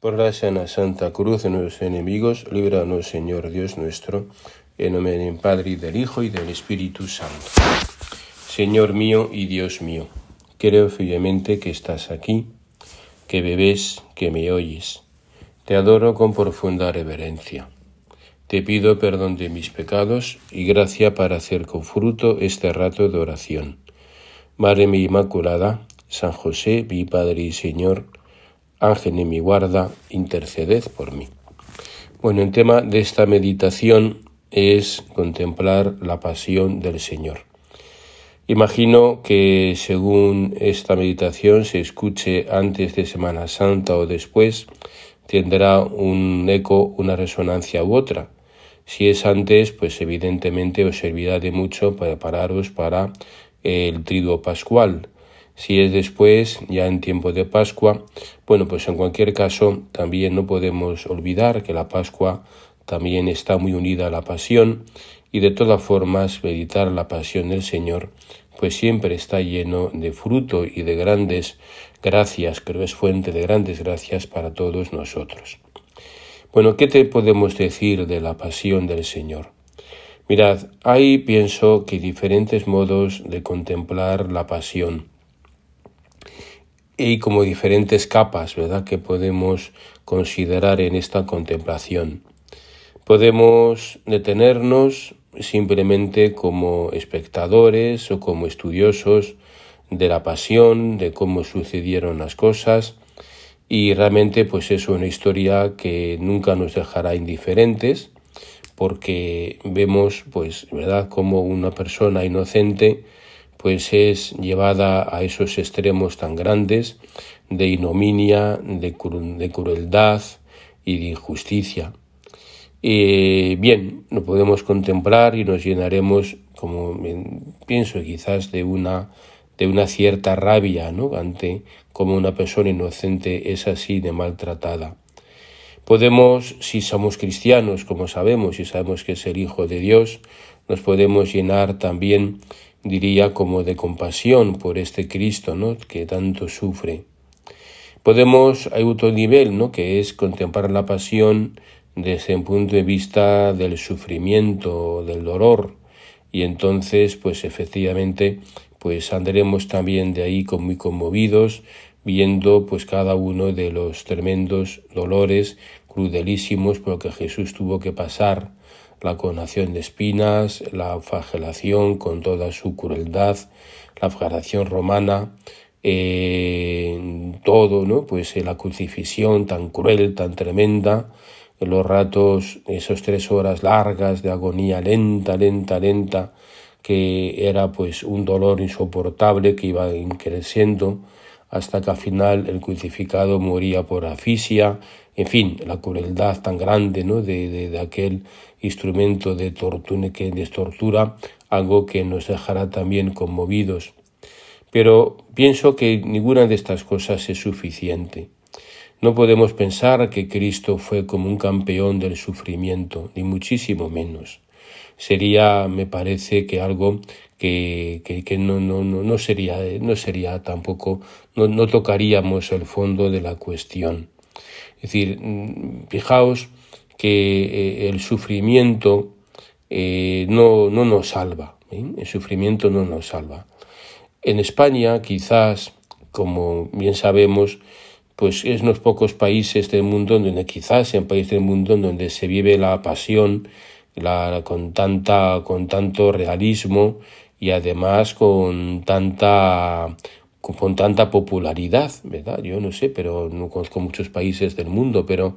Por la sana Santa Cruz de nuestros enemigos, líbranos, Señor Dios nuestro, en nombre del Padre y del Hijo y del Espíritu Santo. Señor mío y Dios mío, creo firmemente que estás aquí, que bebés, que me oyes. Te adoro con profunda reverencia. Te pido perdón de mis pecados y gracia para hacer con fruto este rato de oración. Madre mi Inmaculada, San José, mi Padre y Señor, Ángel de mi guarda, interceded por mí. Bueno, el tema de esta meditación es contemplar la pasión del Señor. Imagino que según esta meditación se escuche antes de Semana Santa o después, tendrá un eco, una resonancia u otra. Si es antes, pues evidentemente os servirá de mucho para prepararos para el triduo pascual. Si es después, ya en tiempo de Pascua, bueno, pues en cualquier caso también no podemos olvidar que la Pascua también está muy unida a la pasión y de todas formas meditar la pasión del Señor pues siempre está lleno de fruto y de grandes gracias, creo es fuente de grandes gracias para todos nosotros. Bueno, ¿qué te podemos decir de la pasión del Señor? Mirad, hay pienso que diferentes modos de contemplar la pasión y como diferentes capas, ¿verdad?, que podemos considerar en esta contemplación. Podemos detenernos simplemente como espectadores o como estudiosos de la pasión, de cómo sucedieron las cosas y realmente pues es una historia que nunca nos dejará indiferentes porque vemos pues verdad como una persona inocente pues es llevada a esos extremos tan grandes de ignominia, de, de crueldad y de injusticia. Y bien, lo podemos contemplar y nos llenaremos, como pienso, quizás de una, de una cierta rabia, ¿no? Ante cómo una persona inocente es así de maltratada. Podemos, si somos cristianos, como sabemos, y sabemos que es el Hijo de Dios, nos podemos llenar también diría como de compasión por este Cristo, ¿no? que tanto sufre. Podemos, hay otro nivel, ¿no? que es contemplar la pasión desde el punto de vista del sufrimiento, del dolor, y entonces, pues efectivamente, pues andaremos también de ahí muy conmovidos, viendo pues cada uno de los tremendos dolores crudelísimos por lo que Jesús tuvo que pasar la coronación de espinas, la flagelación con toda su crueldad, la flagelación romana, eh, todo, ¿no? Pues eh, la crucifixión tan cruel, tan tremenda, los ratos, esas tres horas largas de agonía lenta, lenta, lenta, que era pues un dolor insoportable que iba creciendo hasta que al final el crucificado moría por asfixia, en fin, la crueldad tan grande ¿no? de, de, aquel instrumento de tortura, que de tortura, algo que nos dejará también conmovidos. Pero pienso que ninguna de estas cosas es suficiente. No podemos pensar que Cristo fue como un campeón del sufrimiento, ni muchísimo menos. Sería, me parece, que algo que, que, no, no, no, sería, no sería tampoco, no, no tocaríamos el fondo de la cuestión. Es decir, mm, fijaos que eh, el sufrimiento eh, no, no, nos salva, ¿eh? el sufrimiento no nos salva. En España, quizás, como bien sabemos, pues es unos pocos países del mundo donde quizás en países del mundo donde se vive la pasión la, con, tanta, con tanto realismo y además con tanta con tanta popularidad, ¿verdad? Yo no sé, pero no conozco muchos países del mundo, pero,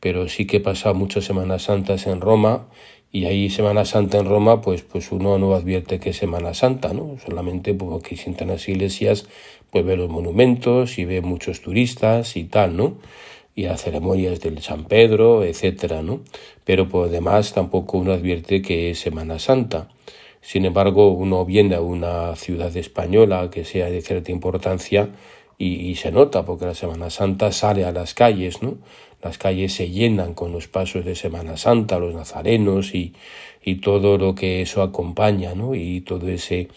pero sí que he pasado muchas Semanas Santas en Roma y ahí Semana Santa en Roma, pues, pues uno no advierte que es Semana Santa, ¿no? Solamente porque sientan las iglesias, pues ve los monumentos y ve muchos turistas y tal, ¿no? Y las ceremonias del San Pedro, etcétera, ¿no? Pero por demás tampoco uno advierte que es Semana Santa. Sin embargo, uno viene a una ciudad española que sea de cierta importancia y, se nota, porque la Semana Santa sale a las calles, ¿no? las calles se llenan con los pasos de Semana Santa, los nazarenos y, y todo lo que eso acompaña, ¿no? Y todo ese,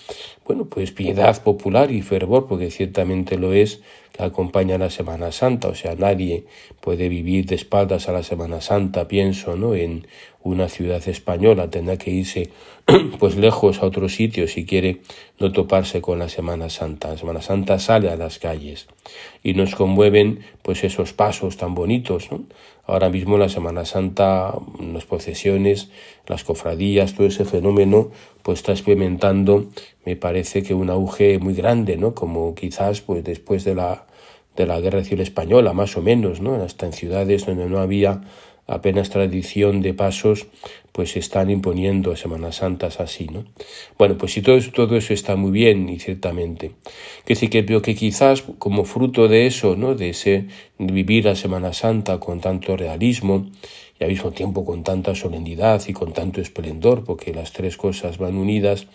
bueno, pues piedad popular y fervor, porque ciertamente lo es, que acompaña la Semana Santa, o sea, nadie puede vivir de espaldas a la Semana Santa, pienso, ¿no? En una ciudad española, tendrá que irse pues lejos a otro sitio si quiere no toparse con la Semana Santa. La Semana Santa sale a las calles y nos conmueven pues esos pasos tan bonitos, ¿no? Ahora mismo la Semana Santa, las procesiones, las cofradías, todo ese fenómeno, pues está experimentando, me parece que un auge muy grande, ¿no? Como quizás pues después de la de la Guerra Civil Española, más o menos, ¿no? Hasta en ciudades donde no había apenas tradición de pasos, pues se están imponiendo Semanas Santas así, ¿no? Bueno, pues si todo eso, todo eso está muy bien, y ciertamente. Que sí que veo que quizás como fruto de eso, ¿no? De ese vivir la Semana Santa con tanto realismo y al mismo tiempo con tanta solemnidad y con tanto esplendor, porque las tres cosas van unidas,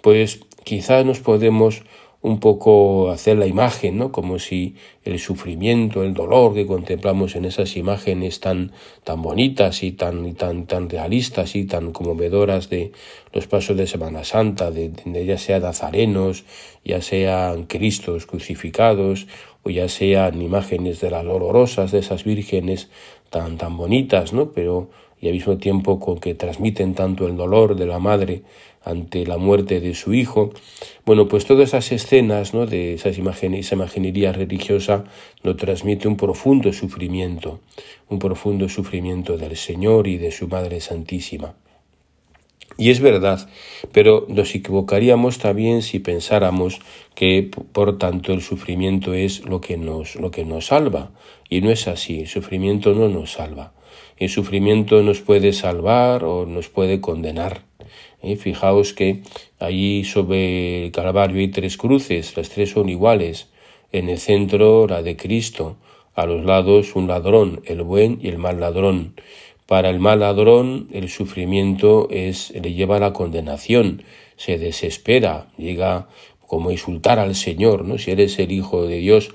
pues quizás nos podemos un poco hacer la imagen, ¿no? Como si el sufrimiento, el dolor que contemplamos en esas imágenes tan, tan bonitas y tan, tan, tan realistas y tan conmovedoras de los pasos de Semana Santa, de, de ya sea nazarenos, ya sean Cristos crucificados, o ya sean imágenes de las dolorosas de esas vírgenes tan, tan bonitas, ¿no? Pero y al mismo tiempo con que transmiten tanto el dolor de la madre ante la muerte de su hijo. Bueno, pues todas esas escenas ¿no? de esas imágenes, esa imaginería religiosa nos transmite un profundo sufrimiento, un profundo sufrimiento del Señor y de su Madre Santísima. Y es verdad, pero nos equivocaríamos también si pensáramos que por tanto el sufrimiento es lo que nos, lo que nos salva. Y no es así, el sufrimiento no nos salva. El sufrimiento nos puede salvar o nos puede condenar. ¿Eh? Fijaos que allí sobre el Calvario hay tres cruces, las tres son iguales. En el centro la de Cristo, a los lados un ladrón, el buen y el mal ladrón. Para el mal ladrón el sufrimiento es, le lleva a la condenación, se desespera, llega como a insultar al Señor, ¿no? Si eres el Hijo de Dios,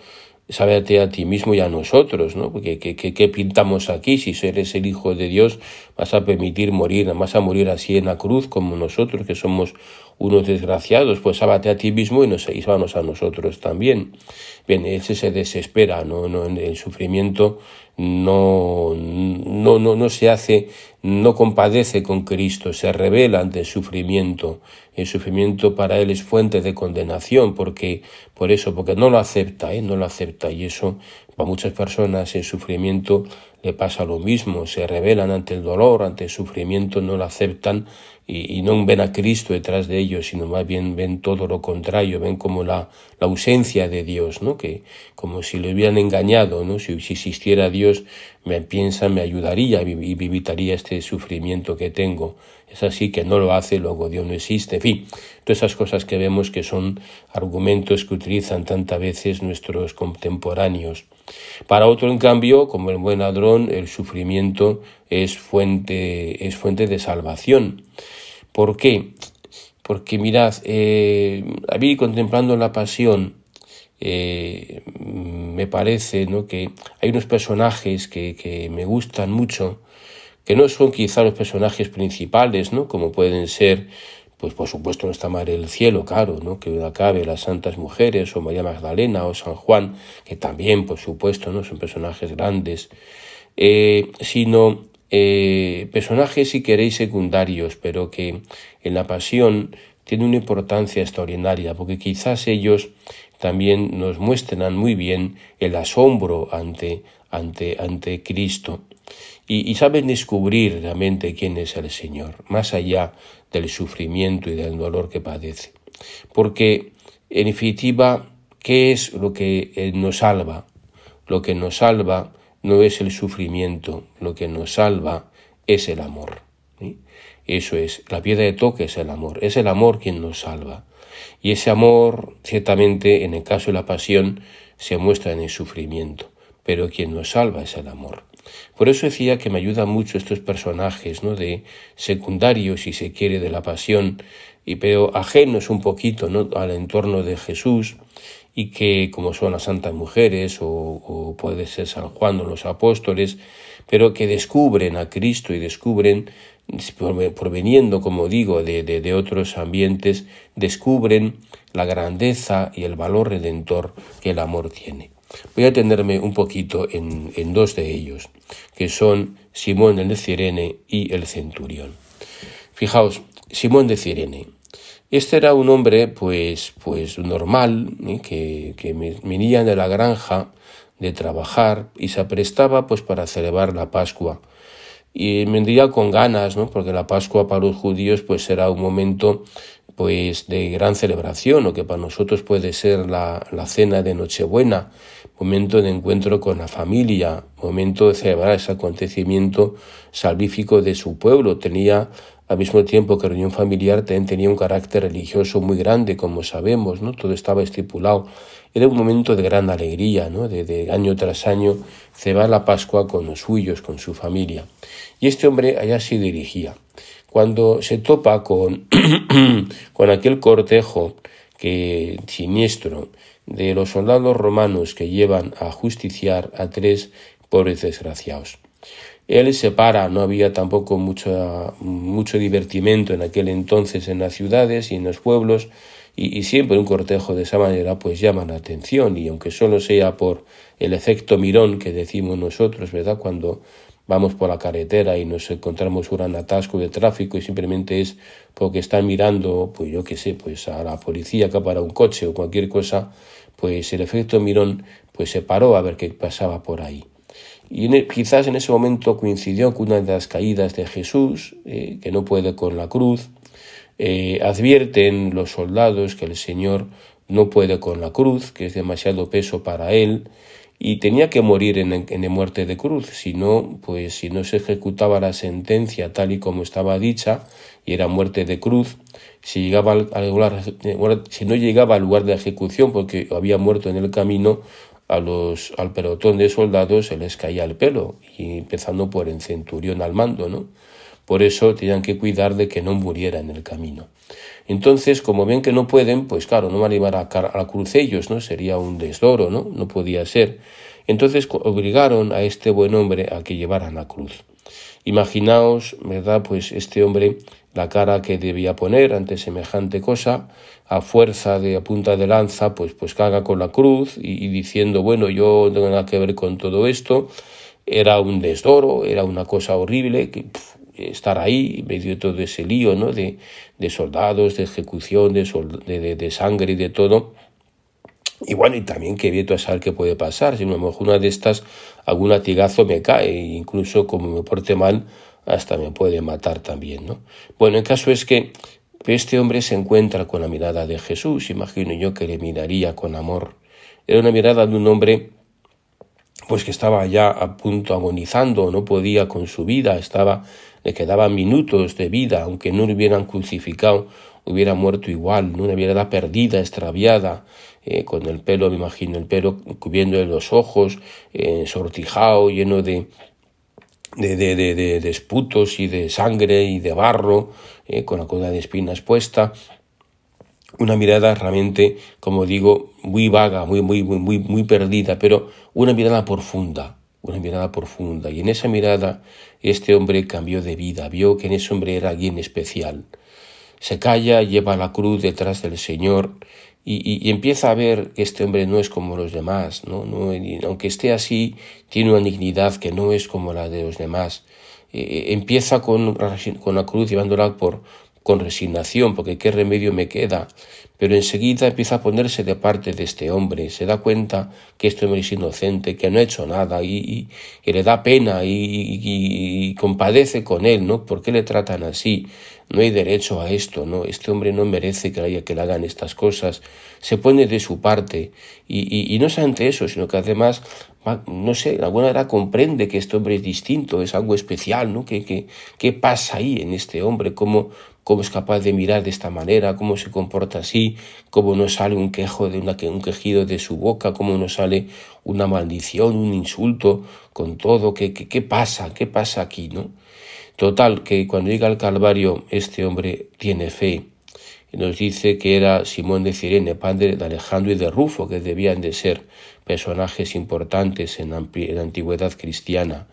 sábete a ti mismo y a nosotros, ¿no? Porque ¿qué, pintamos aquí? Si eres el Hijo de Dios, vas a permitir morir, vas a morir así en la cruz como nosotros, que somos unos desgraciados, pues sábate a ti mismo y, nos, y a nosotros también. Bien, ese se desespera, ¿no? no el sufrimiento no, no, no, no se hace, no compadece con Cristo, se revela ante el sufrimiento. El sufrimiento para él es fuente de condenación, porque, por eso, porque no lo acepta, ¿eh? no lo acepta, y eso para muchas personas el sufrimiento le pasa lo mismo, se rebelan ante el dolor, ante el sufrimiento, no lo aceptan y, no ven a Cristo detrás de ellos, sino más bien ven todo lo contrario, ven como la, la ausencia de Dios, ¿no? Que como si le hubieran engañado, ¿no? Si, si existiera Dios, me piensa, me ayudaría y evitaría este sufrimiento que tengo. Es así que no lo hace, luego Dios no existe. En fin, todas esas cosas que vemos que son argumentos que utilizan tantas veces nuestros contemporáneos. Para otro, en cambio, como el buen ladrón, el sufrimiento es fuente, es fuente de salvación. ¿Por qué? Porque mirad, eh, a mí contemplando la pasión, eh, me parece ¿no? que hay unos personajes que, que me gustan mucho, que no son quizá los personajes principales, ¿no? como pueden ser pues por supuesto nuestra Madre del Cielo, claro, ¿no? que acabe las santas mujeres, o María Magdalena, o San Juan, que también, por supuesto, ¿no? son personajes grandes, eh, sino eh, personajes, si queréis, secundarios, pero que en la pasión tienen una importancia extraordinaria, porque quizás ellos también nos muestran muy bien el asombro ante, ante, ante Cristo y, saben descubrir realmente quién es el Señor, más allá del sufrimiento y del dolor que padece. Porque, en definitiva, ¿qué es lo que eh, nos salva? Lo que nos salva no es el sufrimiento, lo que nos salva es el amor. Eso es, la piedra de toque es el amor, es el amor quien nos salva. Y ese amor, ciertamente, en el caso de la pasión, se muestra en el sufrimiento, pero quien nos salva es el amor. Por eso decía que me ayudan mucho estos personajes, ¿no? De secundarios, si se quiere, de la pasión, y pero ajenos un poquito, ¿no? Al entorno de Jesús, y que como son las santas mujeres o, puede ser San Juan o los apóstoles, pero que descubren a Cristo y descubren, proveniendo, como digo, de, de, otros ambientes, descubren la grandeza y el valor redentor que el amor tiene. Voy a tenerme un poquito en, en dos de ellos, que son Simón el de Cirene y el centurión. Fijaos, Simón de Cirene. Este era un hombre, pues, pues normal, ¿eh? que, que venía de la granja de trabajar y se aprestaba, pues, para celebrar la Pascua. Y vendría con ganas, ¿no? Porque la Pascua para los judíos, pues, era un momento, pues, de gran celebración, o que para nosotros puede ser la, la cena de Nochebuena, momento de encuentro con la familia, momento de celebrar ese acontecimiento salvífico de su pueblo. Tenía al mismo tiempo que reunión familiar también tenía un carácter religioso muy grande, como sabemos, ¿no? Todo estaba estipulado. Era un momento de gran alegría, ¿no? De, año tras año va la Pascua con los suyos, con su familia. Y este hombre allá se dirigía. Cuando se topa con, con aquel cortejo que siniestro de los soldados romanos que llevan a justiciar a tres pobres desgraciados. Él se para, no había tampoco mucho, mucho divertimento en aquel entonces en las ciudades y en los pueblos, y, siempre un cortejo de esa manera pues llama la atención, y aunque solo sea por el efecto mirón que decimos nosotros, ¿verdad? Cuando vamos por la carretera y nos encontramos un gran atasco de tráfico y simplemente es porque están mirando, pues yo qué sé, pues a la policía que para un coche o cualquier cosa, pues el efecto mirón pues se paró a ver qué pasaba por ahí. Y e, quizás en ese momento coincidió con una de las caídas de Jesús, eh, que no puede con la cruz. Eh, advierten los soldados que el Señor no puede con la cruz, que es demasiado peso para él, y tenía que morir en, en muerte de cruz, si no, pues si no se ejecutaba la sentencia tal y como estaba dicha, y era muerte de cruz, si, llegaba al lugar, si no llegaba al lugar de ejecución porque había muerto en el camino, a los, al pelotón de soldados se les caía el pelo, y empezando por el centurión al mando, ¿no? Por eso tenían que cuidar de que no muriera en el camino. Entonces, como ven que no pueden, pues claro, no van a llevar a, la cruz ellos, ¿no? Sería un desdoro, ¿no? No podía ser. Entonces obligaron a este buen hombre a que llevaran la cruz. Imaginaos, ¿verdad? Pues este hombre, la cara que debía poner ante semejante cosa, a fuerza de punta de lanza, pues, pues caga con la cruz y, diciendo, bueno, yo no tengo nada que ver con todo esto, era un desdoro, era una cosa horrible, que estar ahí, medio de todo ese lío, ¿no? De, de soldados, de ejecución, de, de, de, sangre y de todo. Y bueno, y también que vieto a saber qué puede pasar, si a lo mejor una de estas, algún latigazo me cae, e incluso como me porte mal, hasta me puede matar también, ¿no? Bueno, el caso es que este hombre se encuentra con la mirada de Jesús, imagino yo que le miraría con amor. Era una mirada de un hombre pues que estaba ya a punto agonizando, no podía con su vida, estaba le quedaban minutos de vida, aunque no lo hubieran crucificado, hubiera muerto igual, ¿no? una mirada perdida, extraviada, eh, con el pelo, me imagino, el pelo cubriendo los ojos, eh, sortijado, lleno de, de, de, de, de, esputos y de sangre y de barro, eh, con la cola de espinas puesta. Una mirada realmente, como digo, muy vaga, muy, muy, muy, muy perdida, pero una mirada profunda, una mirada profunda. Y en esa mirada este hombre cambió de vida, vio que en ese hombre era alguien especial. Se calla, lleva la cruz detrás del Señor y, empieza a ver que este hombre no es como los demás, ¿no? no aunque esté así, tiene una dignidad que no es como la de los demás. Eh, eh, empieza con, con la cruz llevándola por, con resignación, porque qué remedio me queda. Pero enseguida empieza a ponerse de parte de este hombre, se da cuenta que este hombre es inocente, que no ha hecho nada y, le da pena y, y, compadece con él, ¿no? ¿Por qué le tratan así? No hay derecho a esto, ¿no? Este hombre no merece que, que le hagan estas cosas. Se pone de su parte y, no solamente eso, sino que además no sé, de alguna manera comprende que este hombre es distinto, es algo especial, ¿no? ¿Qué, qué, qué pasa ahí en este hombre? ¿Cómo, cómo es capaz de mirar de esta manera, cómo se comporta así, cómo no sale un quejo de una, un quejido de su boca, cómo no sale una maldición, un insulto, con todo, qué, qué, pasa, qué pasa aquí, ¿no? Total, que cuando llega al Calvario este hombre tiene fe, nos dice que era Simón de Cirene, padre de Alejandro y de Rufo, que debían de ser personajes importantes en la antigüedad cristiana.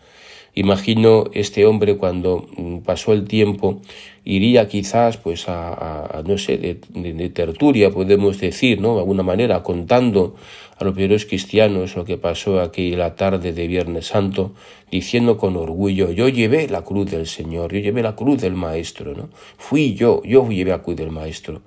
Imagino este hombre cuando mm, pasó el tiempo iría quizás pues a, no sé de, tertulia podemos decir no de alguna manera contando a los primeros cristianos lo que pasó aquella tarde de Viernes Santo diciendo con orgullo yo llevé la cruz del Señor yo llevé la cruz del Maestro no fui yo yo llevé la cruz del Maestro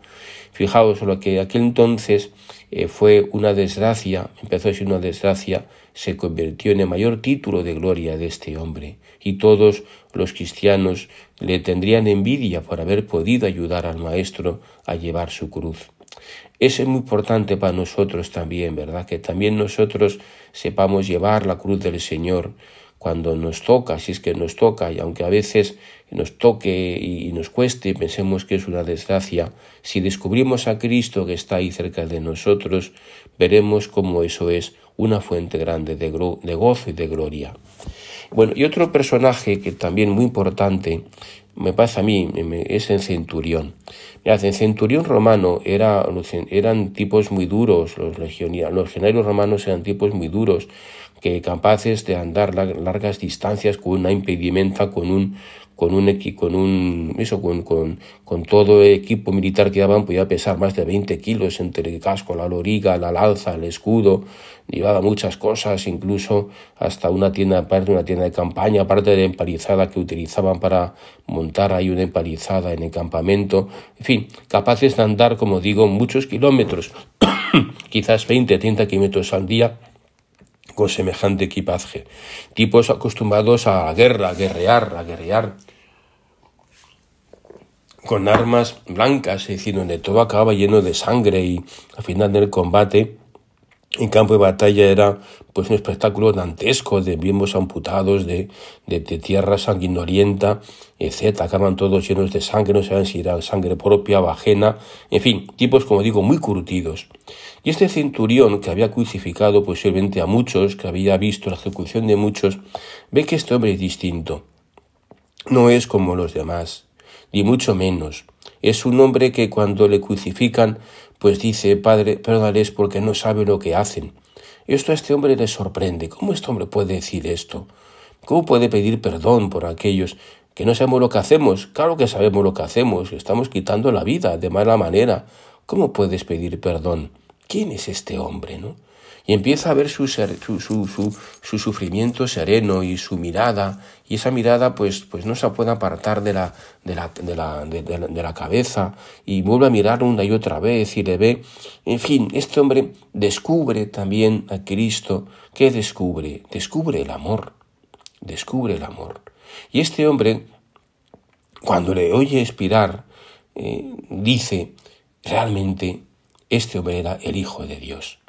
fijaos lo que aquel entonces eh, fue una desgracia empezó a ser una desgracia se convirtió en el mayor título de gloria de este hombre, y todos los cristianos le tendrían envidia por haber podido ayudar al Maestro a llevar su cruz. Eso es muy importante para nosotros también, ¿verdad? Que también nosotros sepamos llevar la cruz del Señor cuando nos toca, si es que nos toca, y aunque a veces nos toque y nos cueste, pensemos que es una desgracia, si descubrimos a Cristo que está ahí cerca de nosotros, veremos cómo eso es una fuente grande de, gozo y de gloria. Bueno, y otro personaje que también muy importante, me pasa a mí, es el centurión. Mirad, el centurión romano era, eran tipos muy duros, los legionarios, los legionarios romanos eran tipos muy duros, que capaces de andar largas distancias con una impedimenta, con un, con un con un eso con, con, con, todo equipo militar que daban podía pesar más de 20 kilos entre el casco, la loriga, la lanza, el escudo, llevaba muchas cosas, incluso hasta una tienda, aparte una tienda de campaña, aparte de empalizada que utilizaban para montar ahí una empalizada en el campamento, en fin, capaces de andar, como digo, muchos kilómetros, quizás 20, 30 kilómetros al día, con semejante equipaje. Tipos acostumbrados a la guerra, a guerrear, a guerrear con armas blancas, es decir, donde todo acaba lleno de sangre y al final del combate en campo de batalla era pues un espectáculo dantesco de miembros amputados, de, de, tierra sanguinolienta, etc. Acaban todos llenos de sangre, no saben si era sangre propia o ajena, en fin, tipos, como digo, muy curtidos. Y este centurión que había crucificado posiblemente a muchos, que había visto la ejecución de muchos, ve que este hombre es distinto. No es como los demás, ni mucho menos. Es un hombre que cuando le crucifican, pues dice, Padre, perdónales porque no sabe lo que hacen. Esto a este hombre le sorprende. ¿Cómo este hombre puede decir esto? ¿Cómo puede pedir perdón por aquellos que no sabemos lo que hacemos? Claro que sabemos lo que hacemos, estamos quitando la vida de mala manera. ¿Cómo puedes pedir perdón? ¿Quién es este hombre, no? Y empieza a ver su, su, su, su, sufrimiento sereno y su mirada, y esa mirada pues, pues no se puede apartar de la, de la, de la, de, la cabeza, y vuelve a mirar una y otra vez y le ve. En fin, este hombre descubre también a Cristo. ¿Qué descubre? Descubre el amor, descubre el amor. Y este hombre, cuando le oye expirar, eh, dice, realmente, este hombre era el Hijo de Dios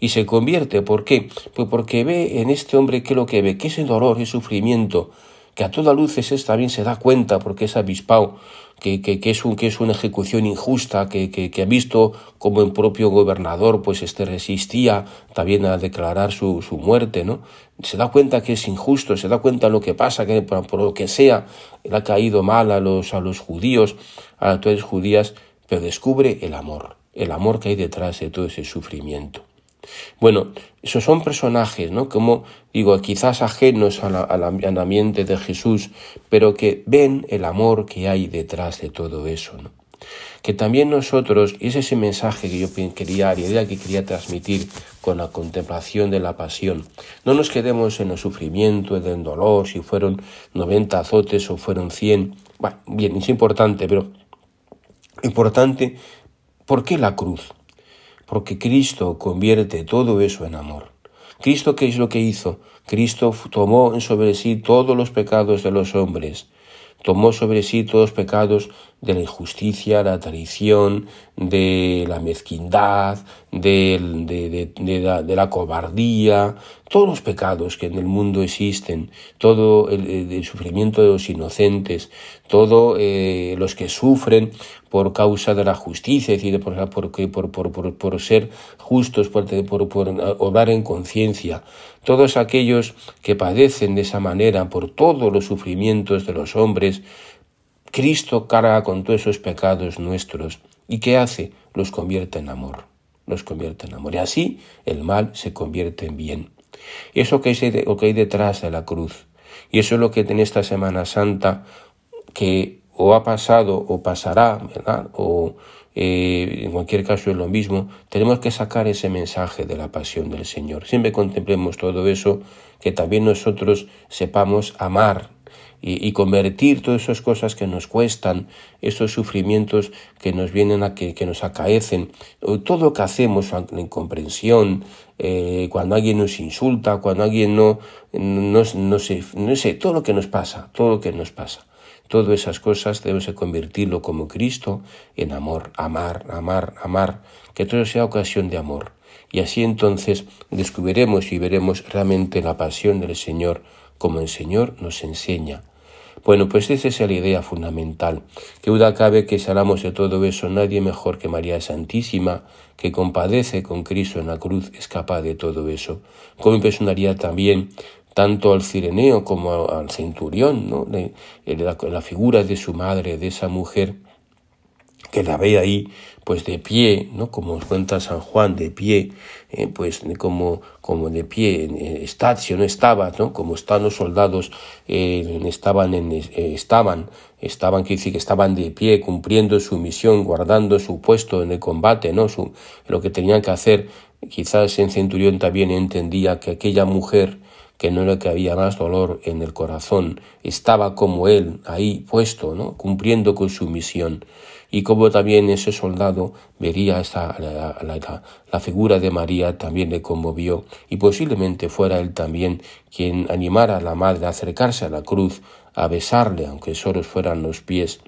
y se convierte. ¿Por qué? Pues porque ve en este hombre que lo que ve, que ese dolor, ese sufrimiento, que a toda luces es, también se da cuenta porque es avispado, que, que, que, es, un, que es una ejecución injusta, que, que, ha visto como el propio gobernador pues este resistía también a declarar su, su muerte, ¿no? Se da cuenta que es injusto, se da cuenta de lo que pasa, que por, lo que sea, le ha caído mal a los, a los judíos, a las judías, pero descubre el amor, el amor que hay detrás de todo ese sufrimiento. Bueno, esos son personajes, ¿no? Como digo, quizás ajenos al ambiente de Jesús, pero que ven el amor que hay detrás de todo eso, ¿no? Que también nosotros, y es ese mensaje que yo quería, la idea que quería transmitir con la contemplación de la pasión, no nos quedemos en el sufrimiento, en el dolor, si fueron 90 azotes o fueron 100. Bueno, bien, es importante, pero importante, ¿por qué la cruz? Porque Cristo convierte todo eso en amor. Cristo, ¿qué es lo que hizo? Cristo tomó sobre sí todos los pecados de los hombres, tomó sobre sí todos los pecados de la injusticia, la traición, de la mezquindad, de, la, cobardía, todos los pecados que en el mundo existen, todo el, sufrimiento de los inocentes, todos eh, los que sufren por causa de la justicia, es decir, por, por, por, por ser justos, por, por, obrar en conciencia, todos aquellos que padecen de esa manera por todos los sufrimientos de los hombres, Cristo carga con todos esos pecados nuestros ¿Y qué hace? Los convierte en amor. Los convierte en amor. Y así el mal se convierte en bien. Y eso que hay, detrás de la cruz. Y eso es lo que en esta Semana Santa, que o ha pasado o pasará. O eh, en cualquier caso es lo mismo, tenemos que sacar ese mensaje de la pasión del Señor. Siempre contemplemos todo eso, que también nosotros sepamos amar y, convertir todas esas cosas que nos cuestan, esos sufrimientos que nos vienen a que, nos acaecen, todo lo que hacemos, la incomprensión, eh, cuando alguien nos insulta, cuando alguien no, no, no, sé, no sé, todo lo que nos pasa, todo lo que nos pasa. Todas esas cosas debemos convertirlo como Cristo en amor, amar, amar, amar, que todo sea ocasión de amor. Y así entonces descubriremos y veremos realmente la pasión del Señor como el Señor nos enseña. Bueno, pues esa es la idea fundamental. Que duda cabe que si hablamos de todo eso, nadie mejor que María Santísima, que compadece con Cristo en la cruz, es capaz de todo eso. Como impresionaría también tanto al cireneo como al centurión, ¿no? la, figura de su madre, de esa mujer que la ve ahí, pues de pie, ¿no? Como cuenta San Juan, de pie, eh, pues como, como de pie, en no estaba, ¿no? Como están los soldados, eh, estaban, en, eh, estaban, estaban, que decir que estaban de pie, cumpliendo su misión, guardando su puesto en el combate, ¿no? Su, lo que tenían que hacer. Quizás en Centurión también entendía que aquella mujer, que no era que había más dolor en el corazón, estaba como él ahí puesto, ¿no? cumpliendo con su misión. Y como también ese soldado vería esa, la, figura de María, también le conmovió, y posiblemente fuera él también quien animara a la madre a acercarse a la cruz, a besarle, aunque solo fueran los pies.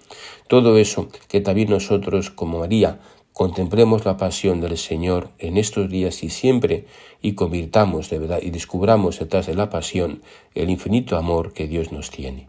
Todo eso que también nosotros, como María, Contemplemos la pasión del Señor en estos días y siempre y convirtamos de verdad y descubramos detrás de la pasión el infinito amor que Dios nos tiene.